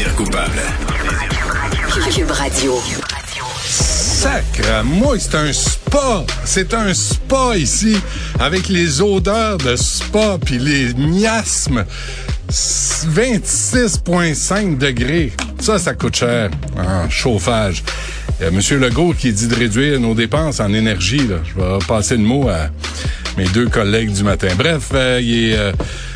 Plaisir coupable. Cube Radio. Sacre, moi, c'est un spa. C'est un spa ici, avec les odeurs de spa puis les miasmes. 26,5 degrés. Ça, ça coûte cher en chauffage. Il y a M. Legault qui dit de réduire nos dépenses en énergie. Là. Je vais passer le mot à mes deux collègues du matin. Bref, euh, il est... euh,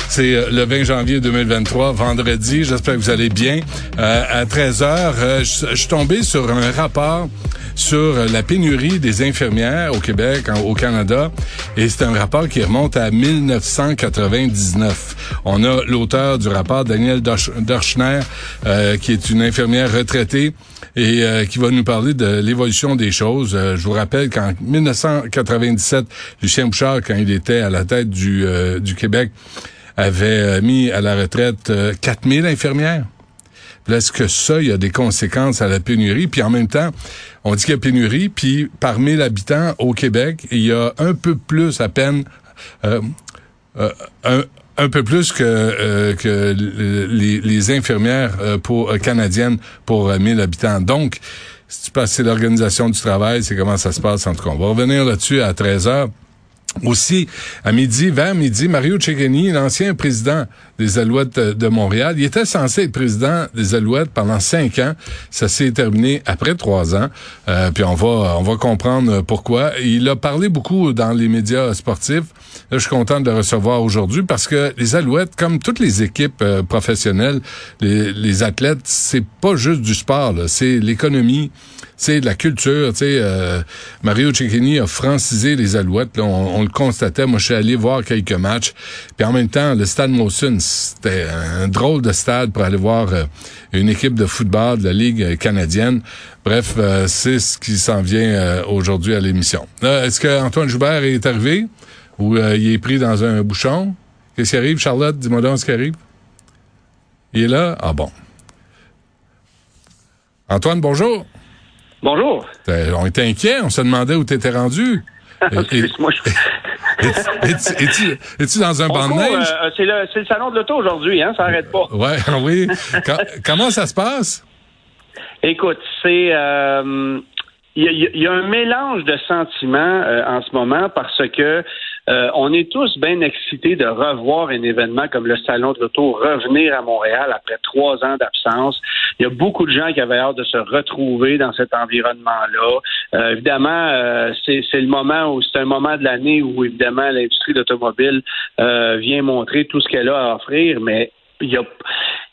c'est euh, le 20 janvier 2023, vendredi. J'espère que vous allez bien. Euh, à 13 heures, euh, je suis tombé sur un rapport sur la pénurie des infirmières au Québec, au Canada. Et c'est un rapport qui remonte à 1999. On a l'auteur du rapport, Daniel Dorsch- Dorschner, euh, qui est une infirmière retraitée et euh, qui va nous parler de l'évolution des choses. Euh, je vous rappelle qu'en 1997, Lucien Bouchard, quand il était à la tête du, euh, du Québec, avait euh, mis à la retraite euh, 4000 infirmières. Puis là, Est-ce que ça, il y a des conséquences à la pénurie? Puis en même temps, on dit qu'il y a pénurie, puis par 1000 habitants au Québec, il y a un peu plus à peine, euh, euh, un, peu plus que, euh, que les, les infirmières euh, pour, euh, canadiennes pour euh, 1000 habitants. Donc, si tu passes, l'organisation du travail, c'est comment ça se passe en tout cas. On va revenir là-dessus à 13 heures. Aussi, à midi, vers midi, Mario Cecchini, l'ancien président des Alouettes de Montréal, il était censé être président des Alouettes pendant cinq ans. Ça s'est terminé après trois ans. Euh, puis on va, on va comprendre pourquoi. Il a parlé beaucoup dans les médias sportifs. Je suis content de le recevoir aujourd'hui parce que les Alouettes, comme toutes les équipes euh, professionnelles, les, athlètes, c'est pas juste du sport, c'est l'économie, c'est de la culture. Tu sais, euh, Mario Cecchini a francisé les Alouettes. Là, on, le constatait. Moi, je suis allé voir quelques matchs. Puis en même temps, le stade Molson, c'était un drôle de stade pour aller voir euh, une équipe de football de la Ligue euh, canadienne. Bref, euh, c'est ce qui s'en vient aujourd'hui à l'émission. Est-ce que Antoine Joubert est arrivé? Ou euh, il est pris dans un bouchon? Qu'est-ce qui arrive, Charlotte? Dis-moi donc ce qui arrive. Il est là? Ah bon. Antoine, bonjour. Bonjour. Euh, On était inquiets, on se demandait où tu étais rendu. Et- Excuse-moi, je... es-tu- dans un banc de neige? euh, c'est, le, c'est le salon de l'auto aujourd'hui, hein, ça n'arrête pas. Ouais, oui. Quand- comment ça se passe? Écoute, c'est euh, il y, a- il y a un mélange de sentiments euh, en ce moment parce que euh, on est tous bien excités de revoir un événement comme le Salon de l'Auto revenir à Montréal après trois ans d'absence. Il y a beaucoup de gens qui avaient hâte de se retrouver dans cet environnement-là. Euh, évidemment, euh, c'est, le moment où c'est un moment de l'année où évidemment l'industrie d'automobile euh, vient montrer tout ce qu'elle a à offrir, mais il y a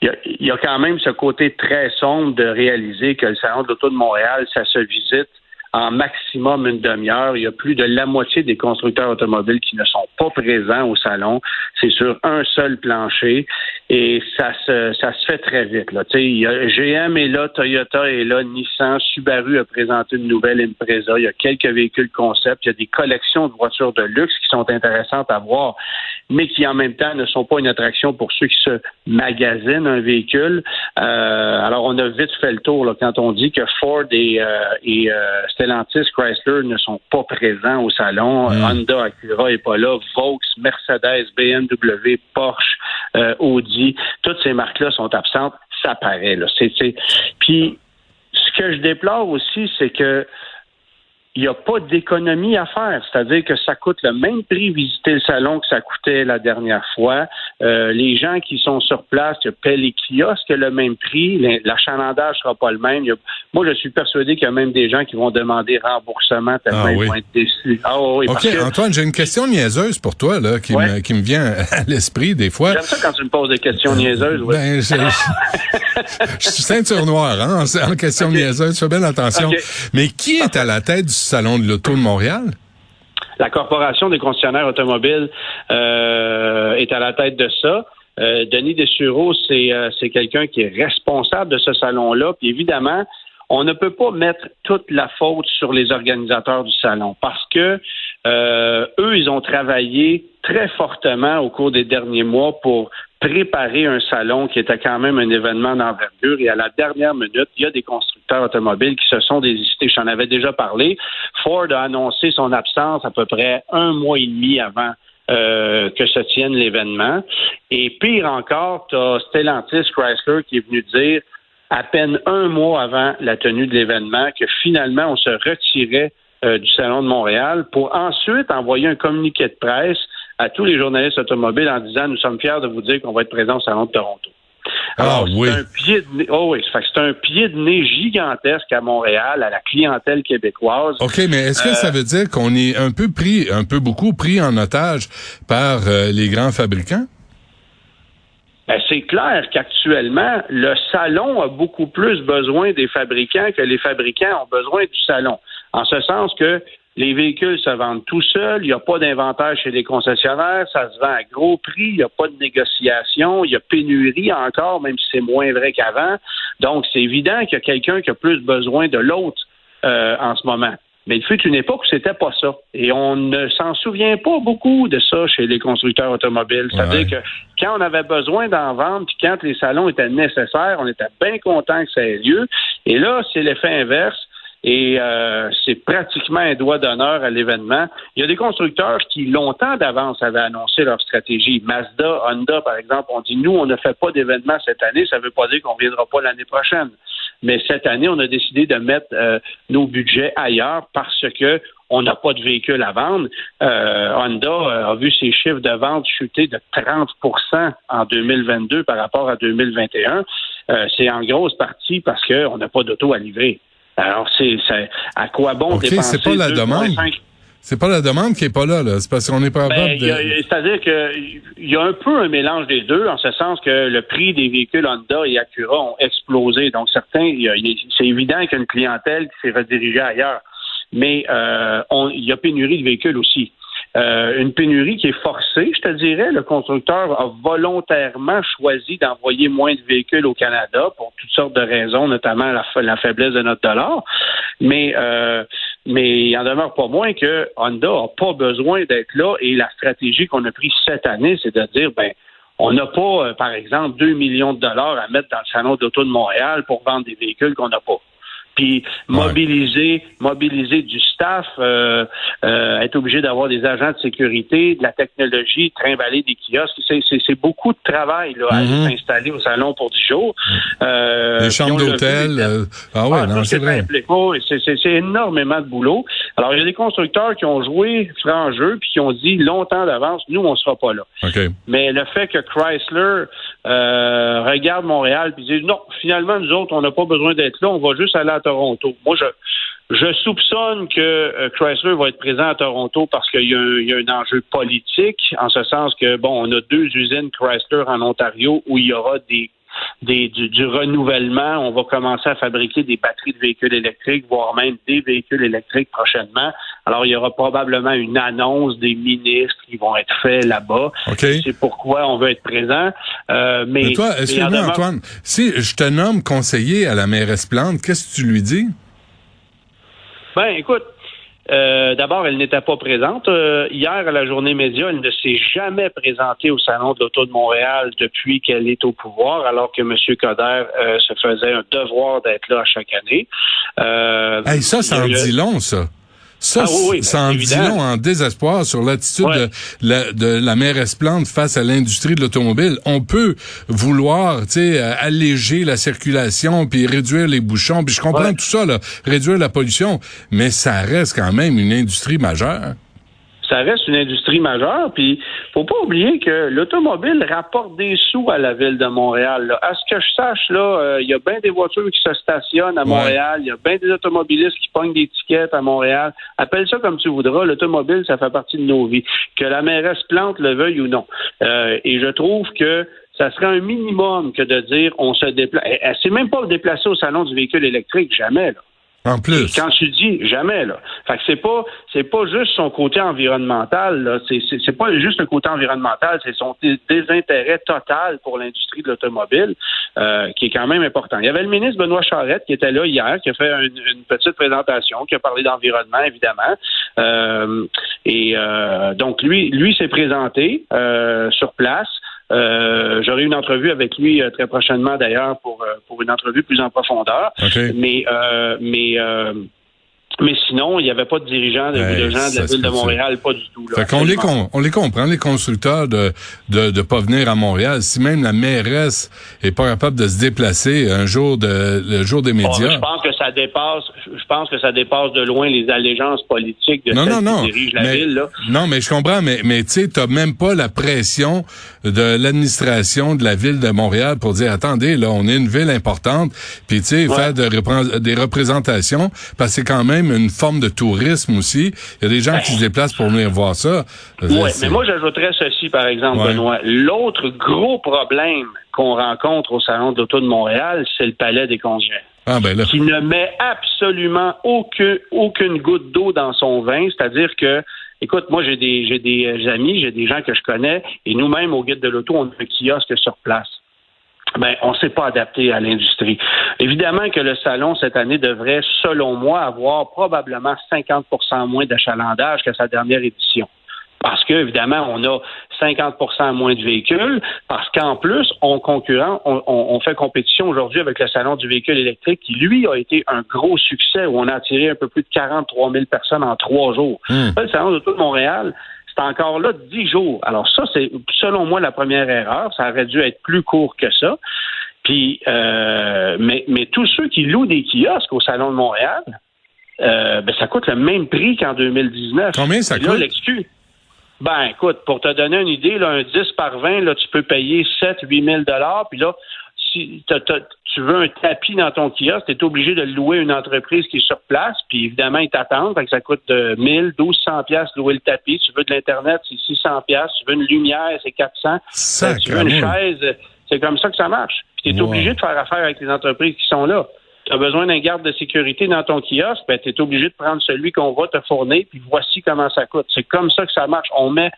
il y, a, il y a quand même ce côté très sombre de réaliser que le Salon de l'Auto de Montréal, ça se visite en maximum une demi-heure. Il y a plus de la moitié des constructeurs automobiles qui ne sont pas présents au salon. C'est sur un seul plancher et ça se, ça se fait très vite. Là. Il y a, GM est là, Toyota est là, Nissan, Subaru a présenté une nouvelle Impreza. Il y a quelques véhicules concept. Il y a des collections de voitures de luxe qui sont intéressantes à voir, mais qui en même temps ne sont pas une attraction pour ceux qui se magasinent un véhicule. Euh, alors, on a vite fait le tour là, quand on dit que Ford et, euh, et euh, Stellantis, Chrysler ne sont pas présents au salon. Honda, Acura est pas là. Vaux, Mercedes, BMW, Porsche, euh, Audi, toutes ces marques-là sont absentes. Ça paraît. Là. Puis, ce que je déplore aussi, c'est que il n'y a pas d'économie à faire. C'est-à-dire que ça coûte le même prix visiter le salon que ça coûtait la dernière fois. Euh, les gens qui sont sur place paient les kiosques le même prix. L'achalandage sera pas le même. Moi, je suis persuadé qu'il y a même des gens qui vont demander remboursement tellement ah, ils vont être déçus. Ah, oui, OK, Antoine, j'ai une question niaiseuse pour toi là, qui, me, qui me vient à l'esprit des fois. J'aime ça quand tu me poses des questions niaiseuses. Ben, je, suis ceinture noire hein, en, question niaiseuse. Fais bien attention. Mais qui est à la tête du Salon de l'Auto de Montréal? La Corporation des concessionnaires automobiles euh, est à la tête de ça. Euh, Denis Dessureau, euh, c'est quelqu'un qui est responsable de ce salon-là. Puis évidemment, on ne peut pas mettre toute la faute sur les organisateurs du salon parce que eux, ils ont travaillé très fortement au cours des derniers mois pour préparer un salon qui était quand même un événement d'envergure et à la dernière minute, il y a des constructeurs automobiles qui se sont désistés. J'en avais déjà parlé. Ford a annoncé son absence à peu près un mois et demi avant euh, que se tienne l'événement. Et pire encore, tu as Stellantis Chrysler qui est venu dire à peine un mois avant la tenue de l'événement que finalement on se retirait euh, du Salon de Montréal pour ensuite envoyer un communiqué de presse à tous les journalistes automobiles en disant nous sommes fiers de vous dire qu'on va être présent au Salon de Toronto. ah oui. C'est un pied de nez, oh oui, c'est un pied de nez gigantesque à Montréal, à la clientèle québécoise. OK, mais est-ce que ça euh, veut dire qu'on est un peu pris, un peu beaucoup pris en otage par euh, les grands fabricants? Ben, c'est clair qu'actuellement, le salon a beaucoup plus besoin des fabricants que les fabricants ont besoin du salon. En ce sens que les véhicules se vendent tout seuls, il n'y a pas d'inventaire chez les concessionnaires, ça se vend à gros prix, il n'y a pas de négociation, il y a pénurie encore, même si c'est moins vrai qu'avant. Donc, c'est évident qu'il y a quelqu'un qui a plus besoin de l'autre euh, en ce moment. Mais il fut une époque où c'était pas ça. Et on ne s'en souvient pas beaucoup de ça chez les constructeurs automobiles. C'est-à-dire que quand on avait besoin d'en vendre, puis quand les salons étaient nécessaires, on était bien content que ça ait lieu. Et là, c'est l'effet inverse et euh, c'est pratiquement un doigt d'honneur à l'événement. Il y a des constructeurs qui, longtemps d'avance, avaient annoncé leur stratégie. Mazda, Honda, par exemple, ont dit, nous, on ne fait pas d'événement cette année, ça ne veut pas dire qu'on ne viendra pas l'année prochaine. Mais cette année, on a décidé de mettre euh, nos budgets ailleurs parce que on n'a pas de véhicule à vendre. Euh, Honda a vu ses chiffres de vente chuter de 30% en 2022 par rapport à 2021. c'est en grosse partie parce qu'on n'a pas d'auto à livrer. Alors, c'est à quoi bon okay, dépenser c'est pas la demande. C'est pas la demande qui est pas là, là. C'est parce qu'on n'est pas ben, C'est-à-dire qu'il y a un peu un mélange des deux, en ce sens que le prix des véhicules Honda et Acura ont explosé. Donc, certains, c'est évident qu'il y a une clientèle qui s'est redirigée ailleurs. Mais euh, il y a pénurie de véhicules aussi. Euh, une pénurie qui est forcée, je te dirais. Le constructeur a volontairement choisi d'envoyer moins de véhicules au Canada pour toutes sortes de raisons, notamment la, faiblesse de notre dollar. Mais euh, mais il en demeure pas moins que Honda n'a pas besoin d'être là. Et la stratégie qu'on a prise cette année, c'est de dire ben on n'a pas, euh, par exemple, 2 millions de dollars à mettre dans le salon d'auto de Montréal pour vendre des véhicules qu'on n'a pas puis mobiliser, mobiliser du staff, euh, euh, être obligé d'avoir des agents de sécurité, de la technologie, trimballer des kiosques. C'est beaucoup de travail là, à mhm. s'installer au salon pour 10 jours. Euh, Les chambres d'hôtel. Euh, ah ouais, ah, non, c'est vrai. C'est énormément de boulot. Alors, il y a des constructeurs qui ont joué franc jeu puis qui ont dit longtemps d'avance, nous, on sera pas là. Mais le fait que Chrysler euh, regarde Montréal puis dit non, finalement, nous autres, on n'a pas besoin d'être là, on va juste aller à Toronto. Moi, je, je soupçonne que euh, Chrysler va être présent à Toronto parce qu'il y, a un enjeu politique, en ce sens que, bon, on a deux usines Chrysler en Ontario où il y aura des des, du, renouvellement. On va commencer à fabriquer des batteries de véhicules électriques, voire même des véhicules électriques prochainement. Alors, il y aura probablement une annonce des ministres qui vont être faits là-bas. C'est pourquoi on veut être présent. Euh, mais, toi, excuse-moi, Antoine, si je te nomme conseiller à la mairesse Plante, qu'est-ce que tu lui dis? Ben, écoute, euh, d'abord, elle n'était pas présente. Euh, hier, à la journée média, elle ne s'est jamais présentée au Salon de l'Auto de Montréal depuis qu'elle est au pouvoir, alors que M. Coder euh, se faisait un devoir d'être là chaque année. ça, ça en dit long, ça. Ça, Ah oui, ça ben, en dit long en désespoir sur l'attitude Ouais. de, la, de la mairesse Plante face à l'industrie de l'automobile. On peut vouloir, tu sais, euh, alléger la circulation puis réduire les bouchons, puis je comprends Ouais. tout ça, là, réduire la pollution, mais ça reste quand même une industrie majeure. Ça reste une industrie majeure. Puis, faut pas oublier que l'automobile rapporte des sous à la ville de Montréal. là. À ce que je sache, là, euh, il y a bien des voitures qui se stationnent à. Montréal. Il y a bien des automobilistes qui pognent des tickets à Montréal. Appelle ça comme tu voudras. L'automobile, ça fait partie de nos vies. Que la mairesse plante le veuille ou non. Euh, et je trouve que ça serait un minimum que de dire on se déplace. Elle, elle s'est même pas déplacée au salon du véhicule électrique, jamais. Là. En plus. Quand tu dis jamais là, fait que c'est pas c'est pas juste son côté environnemental là, c'est c'est c'est pas juste le côté environnemental, c'est son dé- désintérêt total pour l'industrie de l'automobile euh, qui est quand même important. Il y avait le ministre Benoît Charette qui était là hier, qui a fait une, une petite présentation, qui a parlé d'environnement évidemment, Euh, et euh, donc lui lui s'est présenté euh, sur place. Euh, J'aurai une entrevue avec lui euh, très prochainement d'ailleurs pour euh, pour une entrevue plus en profondeur. OK. Mais euh, mais euh, mais sinon, il n'y avait pas de dirigeants de, Hey, de gens de la ville de. Montréal, pas du tout. Là, Fait qu'on les, com- on les comprend, les constructeurs, de, de, de pas venir à Montréal. Si même la mairesse est pas capable de se déplacer un jour de, le jour des Bon, médias. je pense que ça dépasse. Je pense que ça dépasse de loin les allégeances politiques de Non, non, non. qui dirigent la mais, ville. Là. Non, mais je comprends, mais, mais tu sais, t'as même pas la pression de l'administration de la ville de Montréal pour dire, attendez, là, on est une ville importante, puis tu sais, Ouais. faire de des représentations, parce que c'est quand même une forme de tourisme aussi. Il y a des gens qui se déplacent pour venir voir ça. Oui, mais moi, j'ajouterais ceci, par exemple, Ouais. Benoît. L'autre gros problème qu'on rencontre au Salon de l'Auto de Montréal, c'est le Palais des Congrès. Ah, ben là. qui ne met absolument aucun, aucune goutte d'eau dans son vin, c'est-à-dire que Écoute, moi j'ai des j'ai des euh, amis, j'ai des gens que je connais, et nous-mêmes au guide de l'auto, on a un kiosque sur place. Ben, on s'est pas adapté à l'industrie. Évidemment que le salon cette année devrait, selon moi, avoir probablement 50% moins d'achalandage que sa dernière édition. Parce que, évidemment, on a 50% moins de véhicules, parce qu'en plus, on concurrent, on, on- on fait compétition aujourd'hui avec le Salon du véhicule électrique, qui, lui, a été un gros succès, où on a attiré un peu plus de 43 000 personnes en trois jours. Là, Le Salon de Montréal, c'est encore là dix jours. Alors ça, c'est selon moi la première erreur. Ça aurait dû être plus court que ça. Puis, euh, mais, mais tous ceux qui louent des kiosques au Salon de Montréal, euh, ben, ça coûte le même prix qu'en 2019. Combien ça Et là, coûte? l'excuse. Ben, écoute, pour te donner une idée, là, un 10 par 20, là, tu peux payer 7 8 000 Puis là, si tu veux un tapis dans ton kiosque, tu es obligé de louer une entreprise qui est sur place. Puis évidemment, ils t'attendent. Ça coûte euh, 1000, 1200 pièces louer le tapis. Tu veux de l'Internet, c'est 600 pièces. Tu veux une lumière, c'est 400. Euh, tu veux une chaise, c'est comme ça que ça marche. Puis tu es Wow. obligé de faire affaire avec les entreprises qui sont là. Tu as besoin d'un garde de sécurité dans ton kiosque, ben, tu es obligé de prendre celui qu'on va te fournir, puis voici comment ça coûte. C'est comme ça que ça marche. On met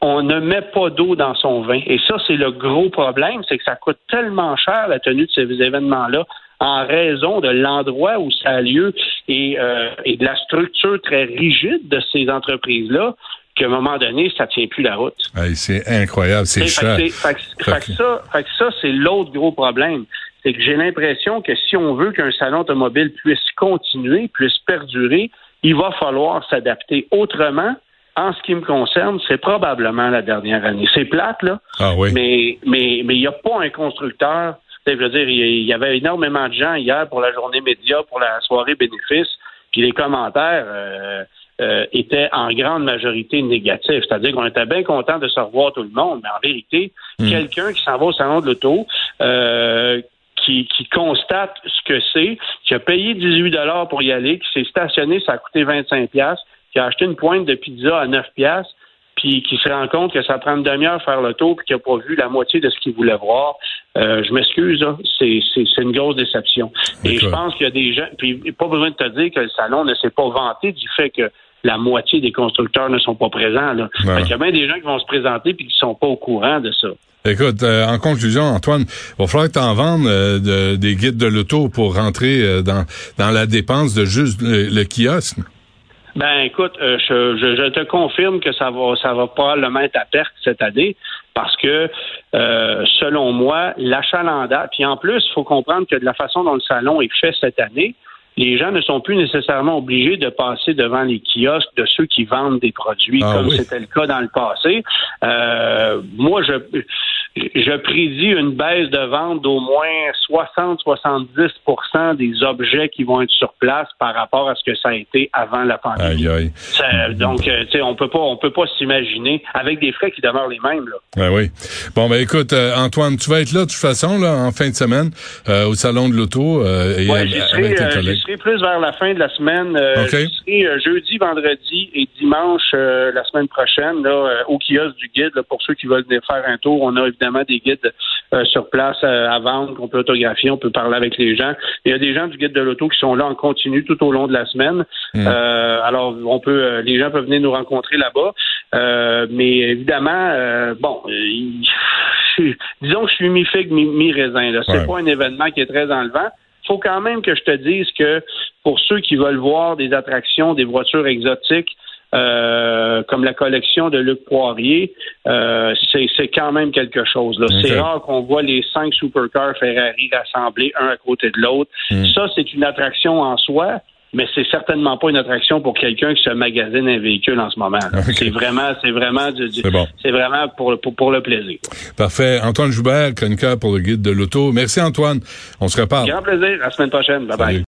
on ne met pas d'eau dans son vin. Et ça, c'est le gros problème, c'est que ça coûte tellement cher la tenue de ces événements-là en raison de l'endroit où ça a lieu et, euh, et de la structure très rigide de ces entreprises-là qu'à un moment donné, ça tient plus la route. C'est incroyable, c'est cher. fait Fait ça, fait que ça, c'est l'autre gros problème. C'est que j'ai l'impression que si on veut qu'un salon automobile puisse continuer, puisse perdurer, il va falloir s'adapter. Autrement, en ce qui me concerne, c'est probablement la dernière année. C'est plate, là, Ah oui. mais mais mais il n'y a pas un constructeur. Je veux dire, il y il y avait énormément de gens hier pour la journée média, pour la soirée bénéfice, puis les commentaires euh, euh, étaient en grande majorité négatifs. C'est-à-dire qu'on était bien content de se revoir tout le monde, mais en vérité, Hmm. quelqu'un qui s'en va au salon de l'auto, euh, qui, qui constate ce que c'est, qui a payé 18 dollars pour y aller, qui s'est stationné, ça a coûté 25 pièces, qui a acheté une pointe de pizza à 9 pièces, puis qui se rend compte que ça prend une demi-heure faire le tour, puis qui n'a pas vu la moitié de ce qu'il voulait voir. Euh, je m'excuse, c'est, c'est, c'est une grosse déception. Et je pense qu'il y a des gens, puis pas besoin de te dire que le salon ne s'est pas vanté du fait que la moitié des constructeurs ne sont pas présents. Là. Ouais. Qu'il y a bien des gens qui vont se présenter puis qui sont pas au courant de ça. Écoute, euh, en conclusion, Antoine, il va falloir que tu en vendes euh, de- des guides de l'auto pour rentrer dans, dans la dépense de juste le, le kiosque. Ben écoute, euh, je, je- je te confirme que ça va ça va probablement être à perte cette année parce que euh, selon moi, l'achalandage, puis en plus, il faut comprendre que de la façon dont le salon est fait cette année, les gens ne sont plus nécessairement obligés de passer devant les kiosques de ceux qui vendent des produits, Ah comme oui. c'était le cas dans le passé. Euh, moi, je, je prédis une baisse de vente d'au moins 60-70% des objets qui vont être sur place par rapport à ce que ça a été avant la pandémie. Aïe, aïe. Ça- donc, euh, tu sais, on peut pas, on peut pas s'imaginer avec des frais qui demeurent les mêmes. Là. Ah oui. Bon, ben écoute, euh, Antoine, tu vas être là de toute façon, là, en fin de semaine, euh, au Salon de l'Auto, euh, et Ouais, avec tes collègues. Serai plus vers la fin de la semaine. Euh, serai euh, jeudi, vendredi et dimanche euh, la semaine prochaine là, euh, au kiosque du guide. là, pour ceux qui veulent venir faire un tour, on a évidemment des guides euh, sur place euh, à vendre qu'on peut autographier, on peut parler avec les gens. Il y a des gens du guide de l'auto qui sont là en continu tout au long de la semaine. Mm. Euh, alors, on peut, euh, les gens peuvent venir nous rencontrer là-bas. Euh, mais évidemment, euh, bon, euh, il- disons que je suis mi-figue, mi- mi-raisin. là. C'est Ouais. pas un événement qui est très enlevant. Faut quand même que je te dise que pour ceux qui veulent voir des attractions, des voitures exotiques, euh, comme la collection de Luc Poirier, euh, c'est c'est quand même quelque chose. C'est rare qu'on voit les cinq supercars Ferrari rassemblés un à côté de l'autre. Mm. Ça, c'est une attraction en soi, mais c'est certainement pas une attraction pour quelqu'un qui se magasine un véhicule en ce moment. là. Ok. C'est vraiment, c'est vraiment du, du- C'est bon. vraiment pour, pour, pour le plaisir. Parfait. Antoine Joubert, chroniqueur pour le guide de l'auto. Merci, Antoine. On se reparle. Grand plaisir. À la semaine prochaine. Bye bye.